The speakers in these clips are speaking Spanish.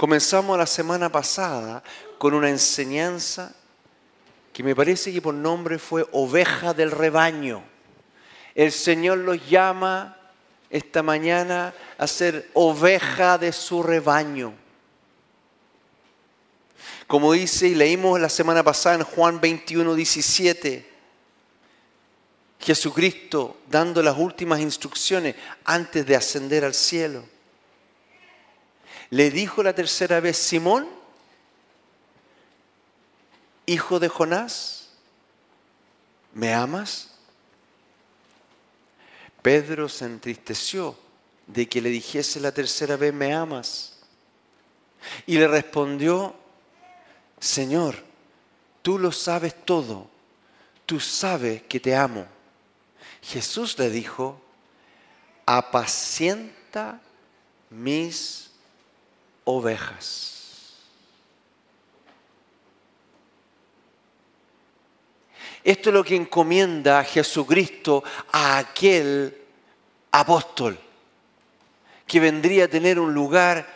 Comenzamos la semana pasada con una enseñanza que me parece que por nombre fue oveja del rebaño. El Señor los llama esta mañana a ser oveja de su rebaño. Como dice y leímos la semana pasada en Juan 21, 17, Jesucristo dando las últimas instrucciones antes de ascender al cielo. Le dijo la tercera vez, Simón, hijo de Jonás, ¿me amas? Pedro se entristeció de que le dijese la tercera vez, ¿me amas? Y le respondió, Señor, tú lo sabes todo, tú sabes que te amo. Jesús le dijo, apacienta mis ovejas. Esto es lo que encomienda a Jesucristo a aquel apóstol que vendría a tener un lugar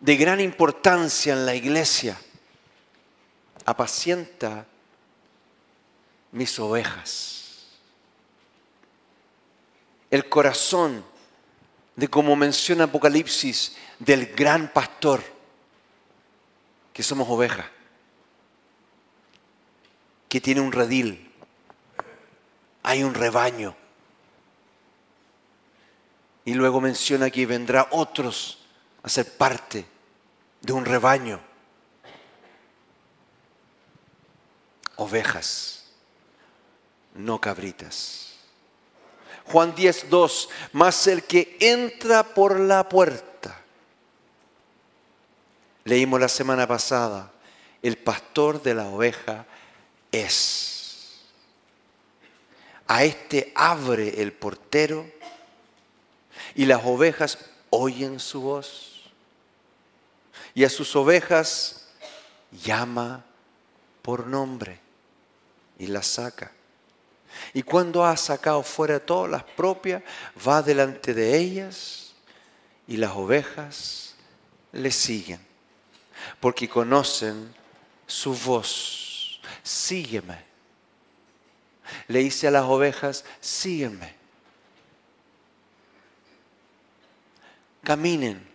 de gran importancia en la iglesia. Apacienta mis ovejas el corazón de, como menciona Apocalipsis, del gran pastor, que somos ovejas, que tiene un redil, hay un rebaño. Y luego menciona que vendrá otros a ser parte de un rebaño. Ovejas, no cabritas. Juan 10, 2, más el que entra por la puerta. Leímos la semana pasada, el pastor de la oveja es. A este abre el portero y las ovejas oyen su voz. Y a sus ovejas llama por nombre y las saca. Y cuando ha sacado fuera todas las propias, va delante de ellas y las ovejas le siguen, porque conocen su voz. Sígueme. Le dice a las ovejas, sígueme. Caminen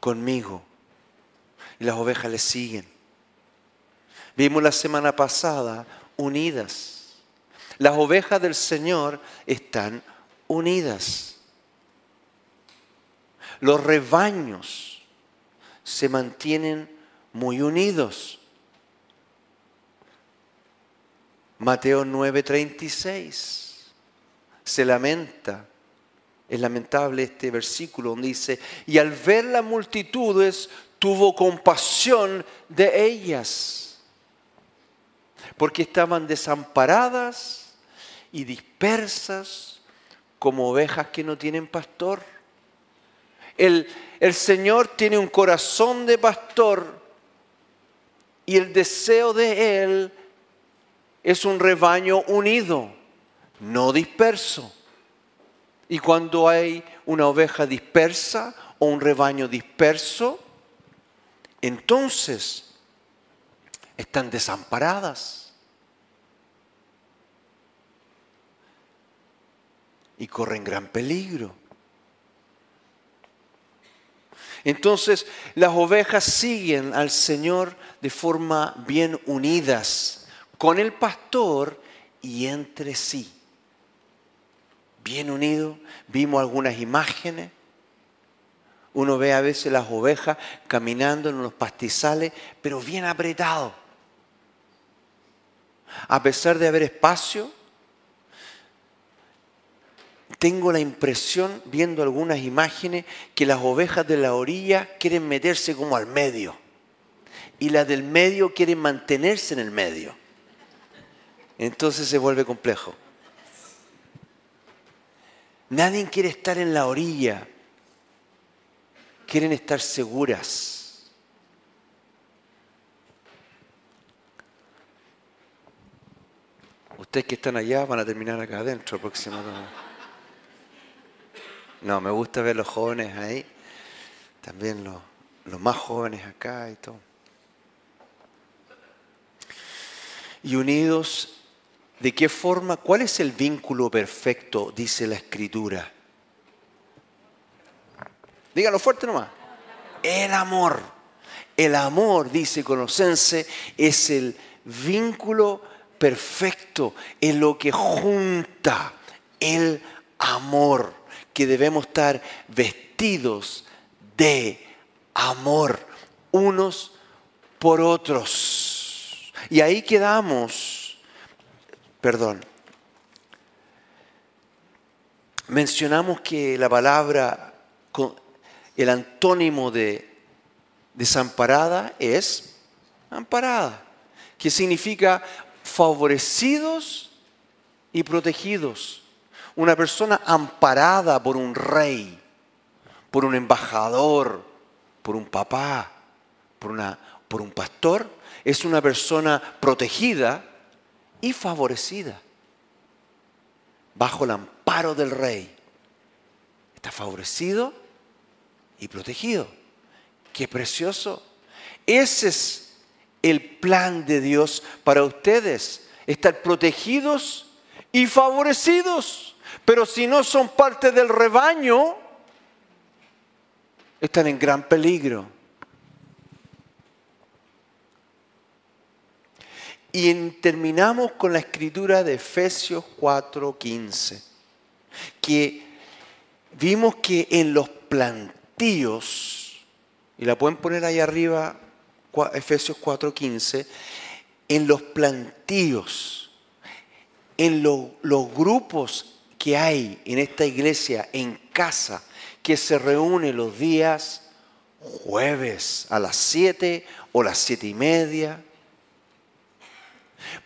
conmigo. Y las ovejas le siguen. Vimos la semana pasada unidas. Las ovejas del Señor están unidas. Los rebaños se mantienen muy unidos. Mateo 9:36 se lamenta. Es lamentable este versículo donde dice, y al ver las multitudes tuvo compasión de ellas porque estaban desamparadas y dispersas como ovejas que no tienen pastor. El, el Señor tiene un corazón de pastor y el deseo de Él es un rebaño unido, no disperso. Y cuando hay una oveja dispersa o un rebaño disperso, entonces están desamparadas. Y corren gran peligro. Entonces las ovejas siguen al Señor de forma bien unidas, con el pastor y entre sí. Bien unido, vimos algunas imágenes. Uno ve a veces las ovejas caminando en unos pastizales, pero bien apretados. A pesar de haber espacio, tengo la impresión, viendo algunas imágenes, que las ovejas de la orilla quieren meterse como al medio y las del medio quieren mantenerse en el medio. Entonces se vuelve complejo. Nadie quiere estar en la orilla, quieren estar seguras. Ustedes que están allá van a terminar acá adentro próximo. No, me gusta ver los jóvenes ahí. también los, los más jóvenes acá y todo. Y unidos, ¿de qué forma? ¿Cuál es el vínculo perfecto? Dice la escritura. Dígalo fuerte nomás. El amor. El amor, dice Conocense, es el vínculo perfecto, es lo que junta el amor, que debemos estar vestidos de amor unos por otros. Y ahí quedamos, perdón, mencionamos que la palabra, el antónimo de desamparada es amparada, que significa favorecidos y protegidos. Una persona amparada por un rey, por un embajador, por un papá, por, una, por un pastor, es una persona protegida y favorecida bajo el amparo del rey. Está favorecido y protegido. Qué precioso. Ese es el plan de Dios para ustedes. Estar protegidos y favorecidos. Pero si no son parte del rebaño, están en gran peligro. Y terminamos con la escritura de Efesios 4:15, que vimos que en los plantíos, y la pueden poner ahí arriba, Efesios 4:15, en los plantíos, en los grupos que hay en esta iglesia, en casa, que se reúne los días jueves a las 7 o las siete y media.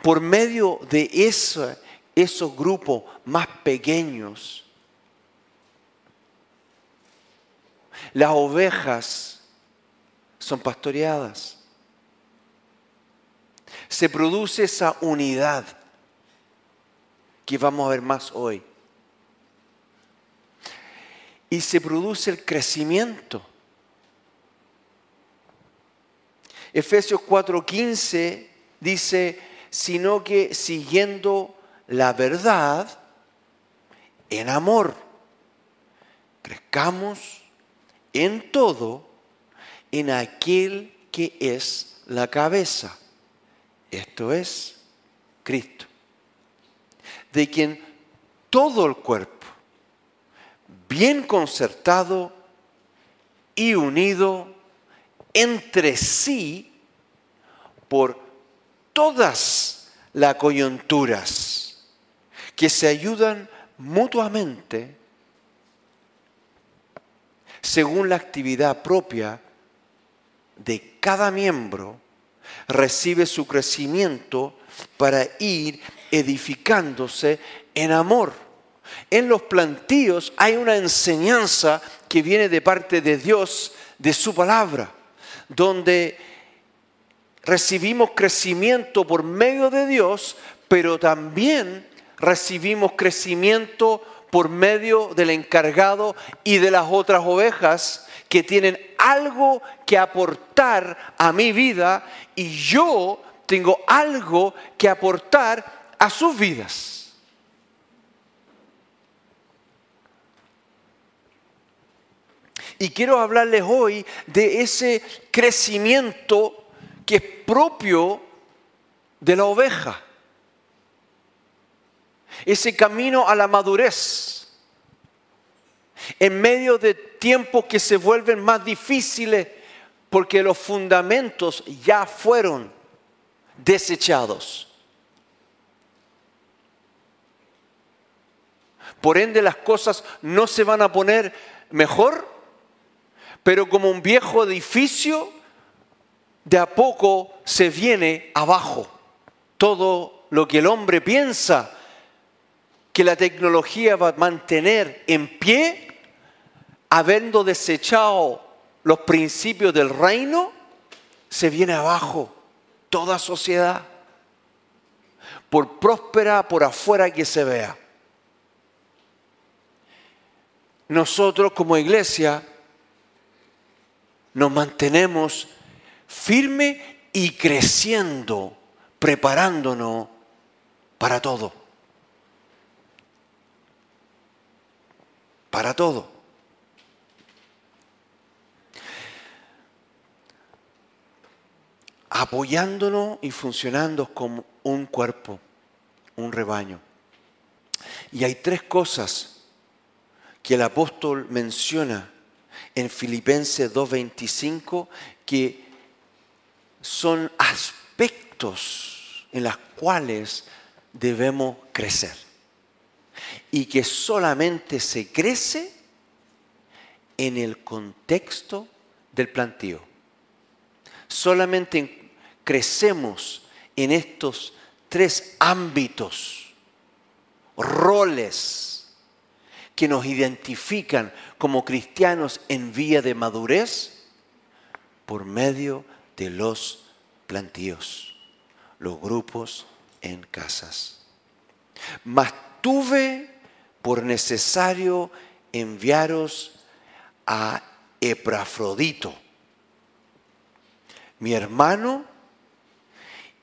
Por medio de esos grupos más pequeños, las ovejas son pastoreadas. Se produce esa unidad que vamos a ver más hoy y se produce el crecimiento. Efesios 4:15 dice, sino que siguiendo la verdad en amor, crezcamos en todo en aquel que es la cabeza. Esto es Cristo, de quien todo el cuerpo bien concertado y unido entre sí por todas las coyunturas que se ayudan mutuamente según la actividad propia de cada miembro, recibe su crecimiento para ir edificándose en amor. En los plantíos hay una enseñanza que viene de parte de Dios, de su palabra, donde recibimos crecimiento por medio de Dios, pero también recibimos crecimiento por medio del encargado y de las otras ovejas que tienen algo que aportar a mi vida y yo tengo algo que aportar a sus vidas. Y quiero hablarles hoy de ese crecimiento que es propio de la oveja. Ese camino a la madurez. En medio de tiempos que se vuelven más difíciles porque los fundamentos ya fueron desechados. Por ende las cosas no se van a poner mejor pero como un viejo edificio, de a poco se viene abajo. Todo lo que el hombre piensa que la tecnología va a mantener en pie, habiendo desechado los principios del reino, se viene abajo toda sociedad, por próspera por afuera que se vea. Nosotros como iglesia nos mantenemos firmes y creciendo, preparándonos para todo. Para todo. Apoyándonos y funcionando como un cuerpo, un rebaño. Y hay tres cosas que el apóstol menciona en Filipenses 2.25 que son aspectos en los cuales debemos crecer. Y que solamente se crece en el contexto del plantío. Solamente crecemos en estos tres ámbitos, roles que nos identifican como cristianos en vía de madurez por medio de los plantíos, los grupos en casas. Mas tuve por necesario enviaros a Eprafrodito, mi hermano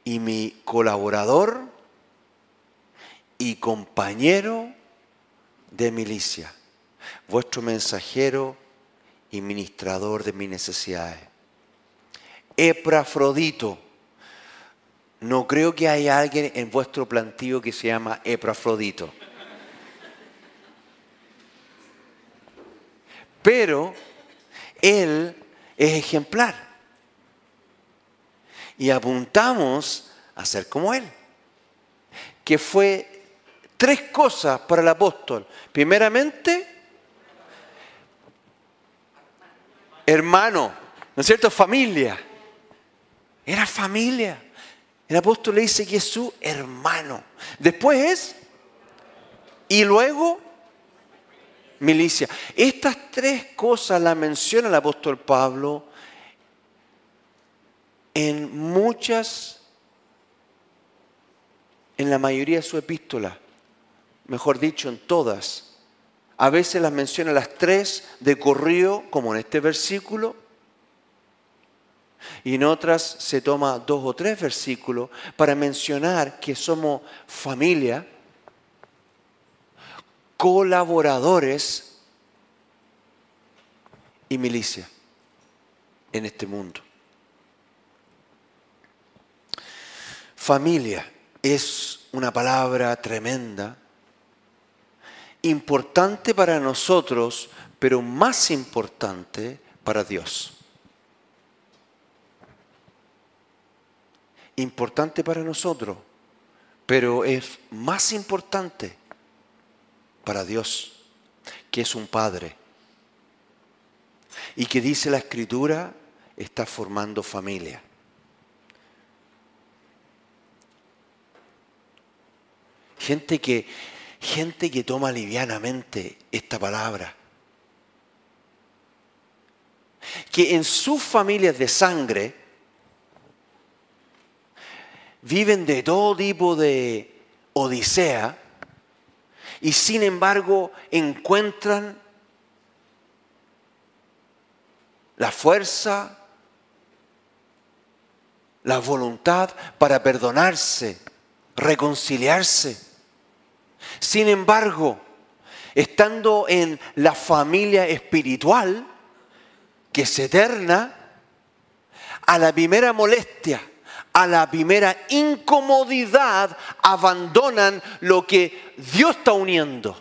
y mi colaborador y compañero de milicia, vuestro mensajero y ministrador de mis necesidades. Eprafrodito no creo que haya alguien en vuestro plantío que se llama Eprafrodito. Pero él es ejemplar. Y apuntamos a ser como él. Que fue tres cosas para el apóstol. Primeramente, hermano, ¿no es cierto? Familia. Era familia. El apóstol le dice que es su hermano. Después es, y luego, milicia. Estas tres cosas las menciona el apóstol Pablo en muchas, en la mayoría de su epístola, mejor dicho, en todas. A veces las menciona las tres de corrido, como en este versículo, y en otras se toma dos o tres versículos para mencionar que somos familia, colaboradores y milicia en este mundo. Familia es una palabra tremenda, importante para nosotros, pero más importante para Dios. importante para nosotros, pero es más importante para Dios, que es un Padre. Y que dice la Escritura, está formando familia. Gente que, gente que toma livianamente esta palabra. Que en sus familias de sangre viven de todo tipo de odisea y sin embargo encuentran la fuerza, la voluntad para perdonarse, reconciliarse. Sin embargo, estando en la familia espiritual, que es eterna, a la primera molestia, a la primera incomodidad abandonan lo que Dios está uniendo.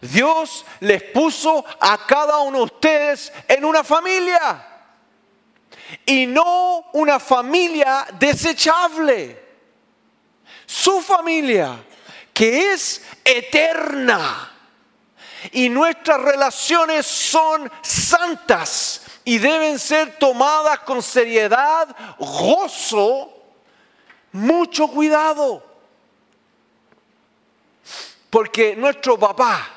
Dios les puso a cada uno de ustedes en una familia y no una familia desechable. Su familia, que es eterna. Y nuestras relaciones son santas y deben ser tomadas con seriedad, gozo, mucho cuidado. Porque nuestro papá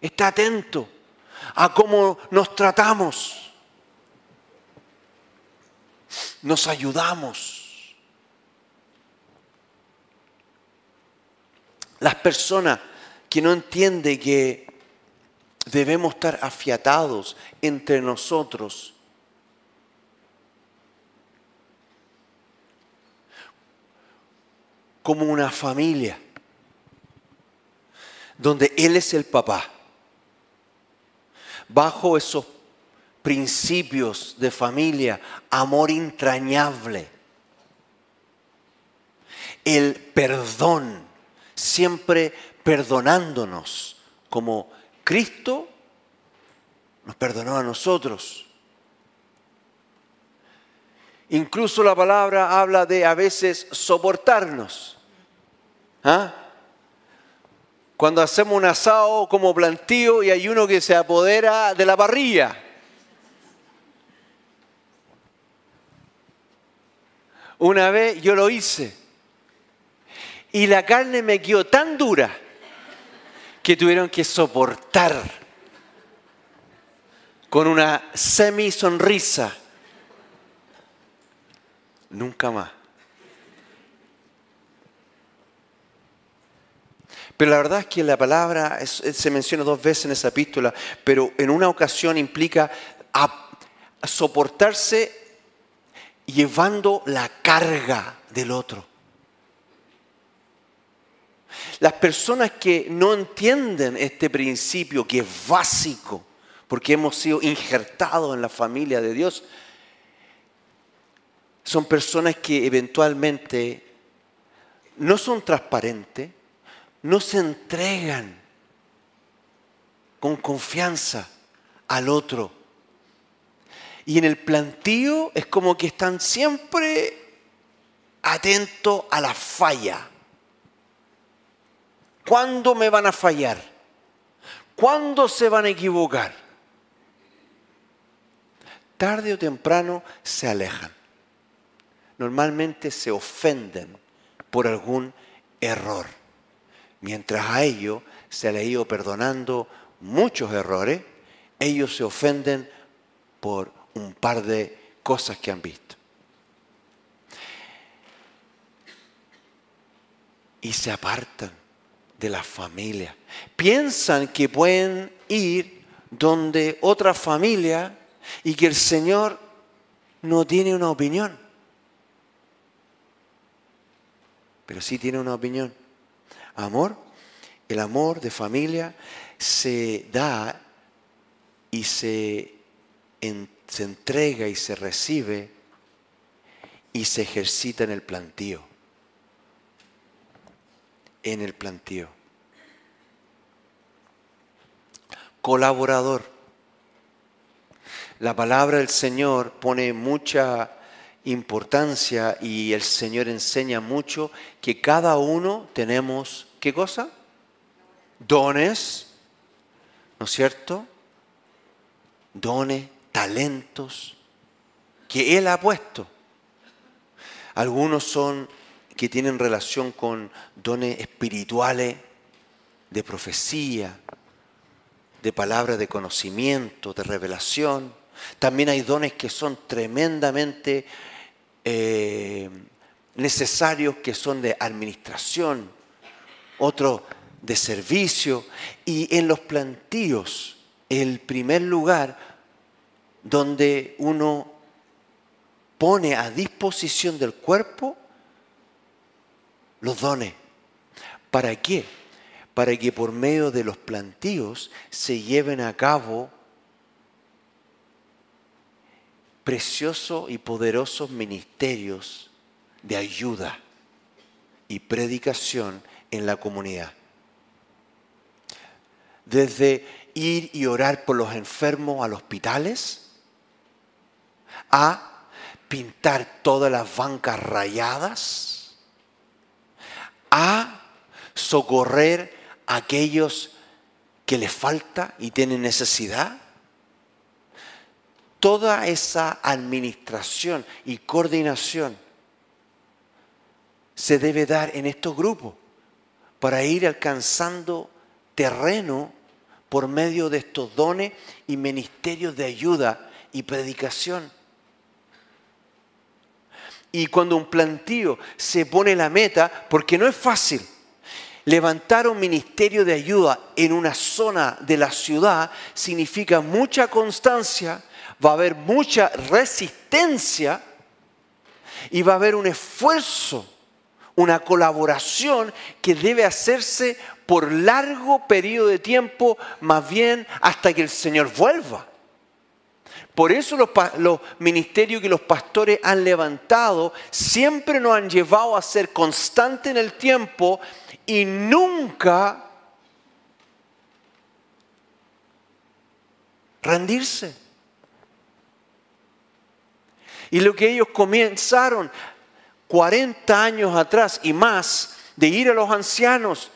está atento a cómo nos tratamos, nos ayudamos. Las personas que no entienden que debemos estar afiatados entre nosotros. Como una familia, donde Él es el papá, bajo esos principios de familia, amor entrañable, el perdón, siempre perdonándonos, como Cristo nos perdonó a nosotros. Incluso la palabra habla de a veces soportarnos. ¿Ah? Cuando hacemos un asado como plantío y hay uno que se apodera de la parrilla. Una vez yo lo hice y la carne me quedó tan dura que tuvieron que soportar con una semi sonrisa. Nunca más. Pero la verdad es que la palabra se menciona dos veces en esa epístola, pero en una ocasión implica soportarse llevando la carga del otro. Las personas que no entienden este principio que es básico, porque hemos sido injertados en la familia de Dios, son personas que eventualmente no son transparentes, no se entregan con confianza al otro. Y en el plantío es como que están siempre atentos a la falla. ¿Cuándo me van a fallar? ¿Cuándo se van a equivocar? Tarde o temprano se alejan. Normalmente se ofenden por algún error. Mientras a ellos se le ha ido perdonando muchos errores, ellos se ofenden por un par de cosas que han visto. Y se apartan de la familia. Piensan que pueden ir donde otra familia y que el Señor no tiene una opinión. Pero sí tiene una opinión. Amor, el amor de familia se da y se, se entrega y se recibe y se ejercita en el plantío en el plantío. Colaborador. La palabra del Señor pone mucha importancia y el Señor enseña mucho que cada uno tenemos, ¿qué cosa? Dones, ¿no es cierto? Dones, talentos que Él ha puesto. Algunos son que tienen relación con dones espirituales de profecía, de palabra de conocimiento, de revelación. También hay dones que son tremendamente eh, necesarios, que son de administración, otros de servicio. Y en los plantíos, el primer lugar donde uno pone a disposición del cuerpo los dones. ¿Para qué? Para que por medio de los plantíos se lleven a cabo preciosos y poderosos ministerios de ayuda y predicación en la comunidad. Desde ir y orar por los enfermos a los hospitales, a pintar todas las bancas rayadas, socorrer a aquellos que les falta y tienen necesidad. Toda esa administración y coordinación se debe dar en estos grupos para ir alcanzando terreno por medio de estos dones y ministerios de ayuda y predicación. Y cuando un plantío se pone la meta, porque no es fácil, Levantar un ministerio de ayuda en una zona de la ciudad significa mucha constancia, va a haber mucha resistencia y va a haber un esfuerzo, una colaboración que debe hacerse por largo periodo de tiempo, más bien hasta que el Señor vuelva. Por eso los, ministerios que los pastores han levantado siempre nos han llevado a ser constantes en el tiempo y nunca rendirse. Y lo que ellos comenzaron 40 años atrás y más, de ir a los ancianos,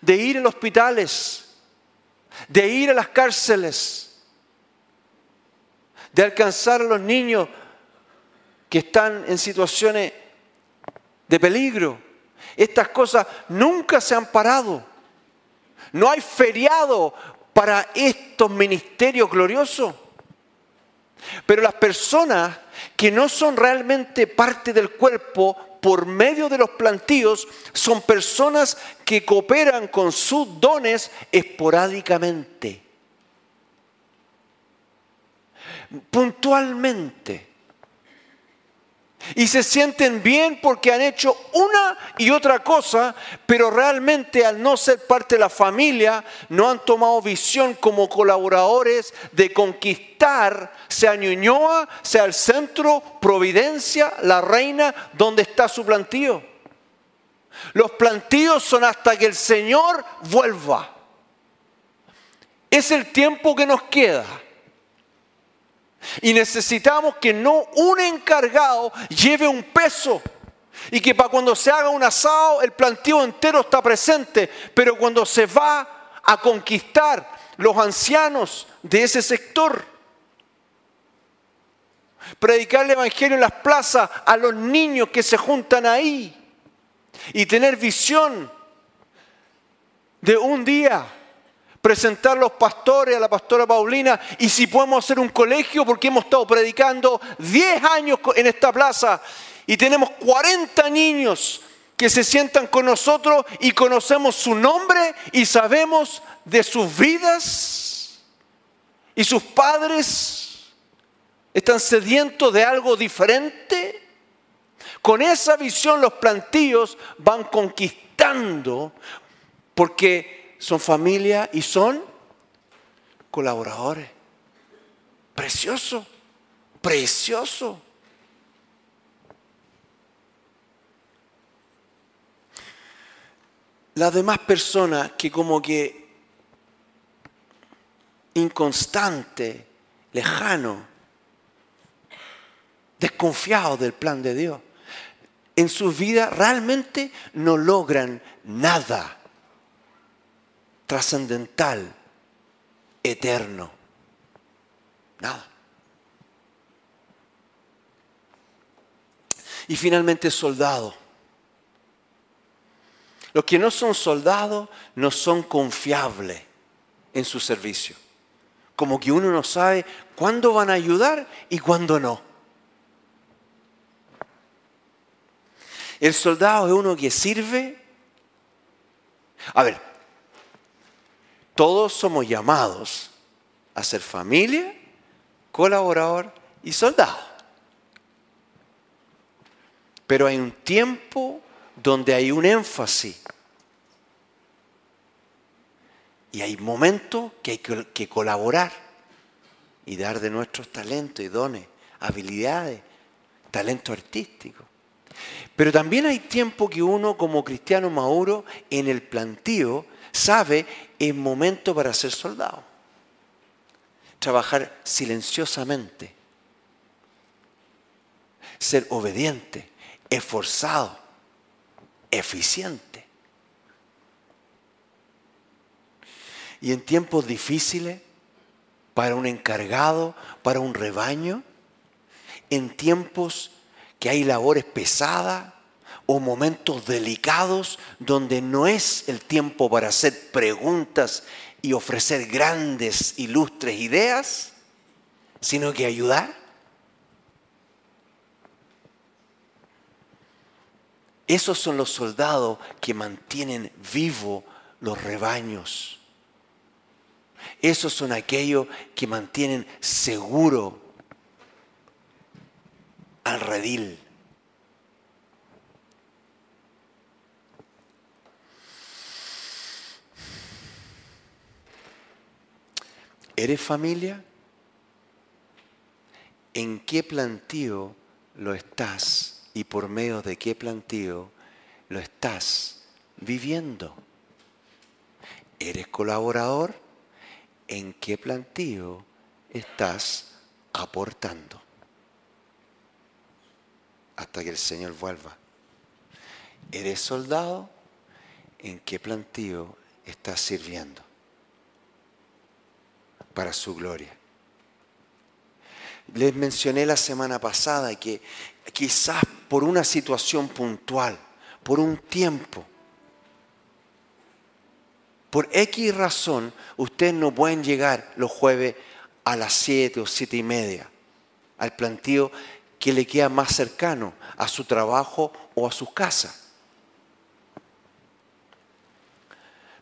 de ir a los hospitales, de ir a las cárceles, de alcanzar a los niños que están en situaciones de peligro. Estas cosas nunca se han parado. No hay feriado para estos ministerios gloriosos. Pero las personas que no son realmente parte del cuerpo por medio de los plantíos son personas que cooperan con sus dones esporádicamente, puntualmente. Y se sienten bien porque han hecho una y otra cosa, pero realmente al no ser parte de la familia, no han tomado visión como colaboradores de conquistar, sea Ñuñoa, sea el centro, Providencia, la reina, donde está su plantío. Los plantíos son hasta que el Señor vuelva. Es el tiempo que nos queda. Y necesitamos que no un encargado lleve un peso. Y que para cuando se haga un asado el planteo entero está presente. Pero cuando se va a conquistar los ancianos de ese sector, predicar el Evangelio en las plazas a los niños que se juntan ahí y tener visión de un día presentar los pastores, a la pastora Paulina, y si podemos hacer un colegio, porque hemos estado predicando 10 años en esta plaza y tenemos 40 niños que se sientan con nosotros y conocemos su nombre y sabemos de sus vidas y sus padres están sedientos de algo diferente. Con esa visión los plantíos van conquistando porque son familia y son colaboradores. Precioso, precioso. Las demás personas que como que inconstante, lejano, desconfiado del plan de Dios, en sus vidas realmente no logran nada trascendental, eterno. Nada. Y finalmente soldado. Los que no son soldados no son confiables en su servicio. Como que uno no sabe cuándo van a ayudar y cuándo no. El soldado es uno que sirve. A ver, todos somos llamados a ser familia, colaborador y soldado. Pero hay un tiempo donde hay un énfasis. Y hay momentos que hay que, colaborar y dar de nuestros talentos y dones, habilidades, talento artístico. Pero también hay tiempo que uno como cristiano maduro en el plantío sabe es momento para ser soldado. Trabajar silenciosamente. Ser obediente, esforzado, eficiente. Y en tiempos difíciles, para un encargado, para un rebaño, en tiempos que hay labores pesadas, o momentos delicados donde no es el tiempo para hacer preguntas y ofrecer grandes, ilustres ideas, sino que ayudar. Esos son los soldados que mantienen vivo los rebaños. Esos son aquellos que mantienen seguro al redil. ¿Eres familia? ¿En qué plantío lo estás y por medio de qué plantío lo estás viviendo? ¿Eres colaborador? ¿En qué plantío estás aportando? Hasta que el Señor vuelva. ¿Eres soldado? ¿En qué plantío estás sirviendo? Para su gloria. Les mencioné la semana pasada que quizás por una situación puntual, por un tiempo, por X razón, ustedes no pueden llegar los jueves a las 7 o siete y media al plantío que le queda más cercano a su trabajo o a su casa.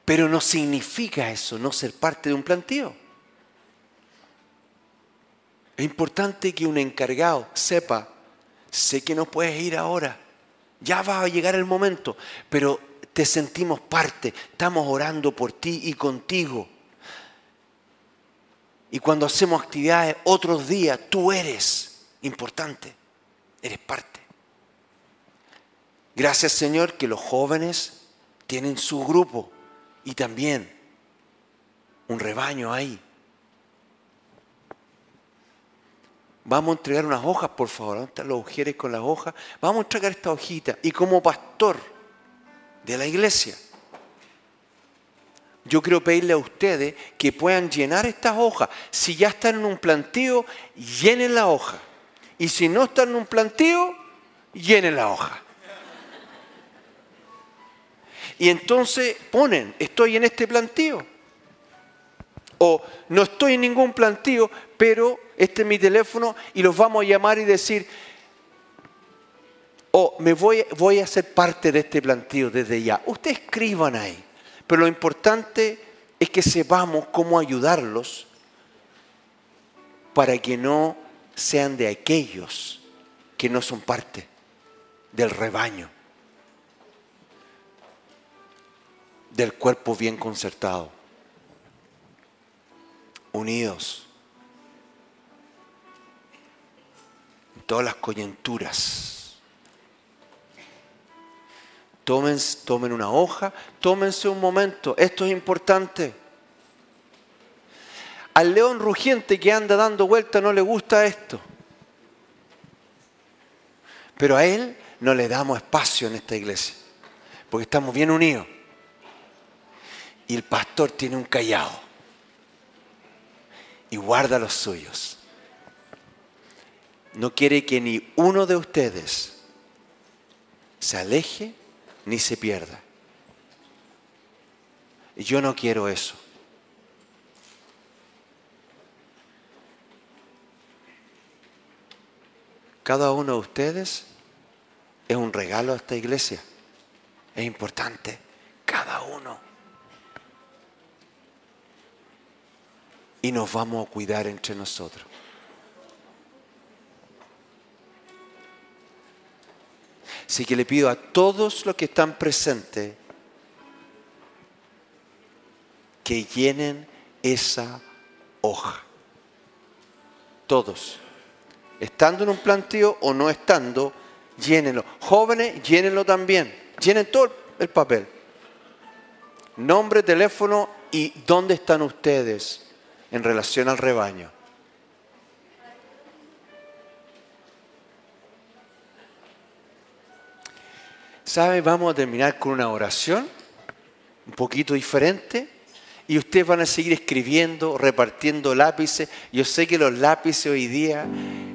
Pero no significa eso no ser parte de un plantío. Es importante que un encargado sepa, sé que no puedes ir ahora, ya va a llegar el momento, pero te sentimos parte, estamos orando por ti y contigo. Y cuando hacemos actividades otros días, tú eres importante, eres parte. Gracias Señor que los jóvenes tienen su grupo y también un rebaño ahí. Vamos a entregar unas hojas, por favor. ¿Dónde están los mujeres con las hojas? Vamos a entregar esta hojita. Y como pastor, de la iglesia. Yo quiero pedirle a ustedes que puedan llenar estas hojas. Si ya están en un plantío, llenen la hoja. Y si no están en un plantío, llenen la hoja. Y entonces ponen, estoy en este plantío. O no estoy en ningún plantío, pero este es mi teléfono y los vamos a llamar y decir, o me voy, voy a ser parte de este plantío desde ya. Ustedes escriban ahí. Pero lo importante es que sepamos cómo ayudarlos para que no sean de aquellos que no son parte del rebaño, del cuerpo bien concertado, unidos todas las coyunturas Tomen, tomen una hoja, tómense un momento, esto es importante. Al león rugiente que anda dando vuelta no le gusta esto. Pero a él no le damos espacio en esta iglesia, porque estamos bien unidos. Y el pastor tiene un callado y guarda los suyos. No quiere que ni uno de ustedes se aleje ni se pierda. Yo no quiero eso. Cada uno de ustedes es un regalo a esta iglesia. Es importante. Cada uno. Y nos vamos a cuidar entre nosotros. Así que le pido a todos los que están presentes que llenen esa hoja. Todos. Estando en un planteo o no estando, llénenlo. Jóvenes, llénenlo también. Llenen todo el papel. Nombre, teléfono y dónde están ustedes en relación al rebaño. ¿Sabe? Vamos a terminar con una oración un poquito diferente y ustedes van a seguir escribiendo, repartiendo lápices. Yo sé que los lápices hoy día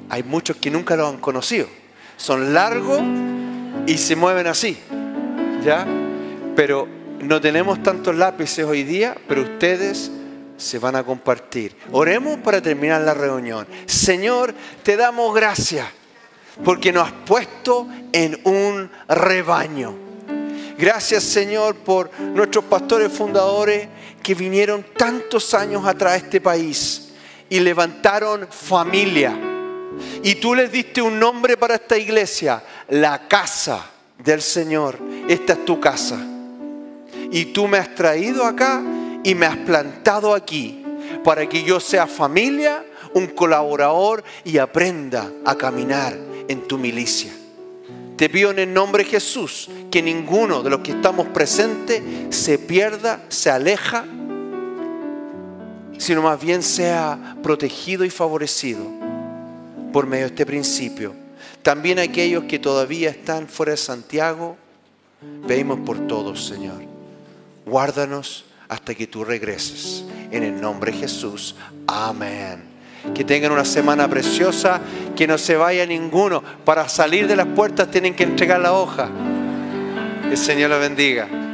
hay muchos que nunca los han conocido. Son largos y se mueven así. ¿Ya? Pero no tenemos tantos lápices hoy día, pero ustedes se van a compartir. Oremos para terminar la reunión. Señor, te damos gracias porque nos has puesto en un rebaño. Gracias Señor por nuestros pastores fundadores que vinieron tantos años atrás a este país y levantaron familia. Y tú les diste un nombre para esta iglesia, la casa del Señor. Esta es tu casa. Y tú me has traído acá y me has plantado aquí para que yo sea familia, un colaborador y aprenda a caminar en tu milicia. Te pido en el nombre de Jesús que ninguno de los que estamos presentes se pierda, se aleja, sino más bien sea protegido y favorecido por medio de este principio. También aquellos que todavía están fuera de Santiago, pedimos por todos, Señor. Guárdanos hasta que tú regreses. En el nombre de Jesús. Amén. Que tengan una semana preciosa, que no se vaya ninguno. Para salir de las puertas tienen que entregar la hoja. El Señor los bendiga.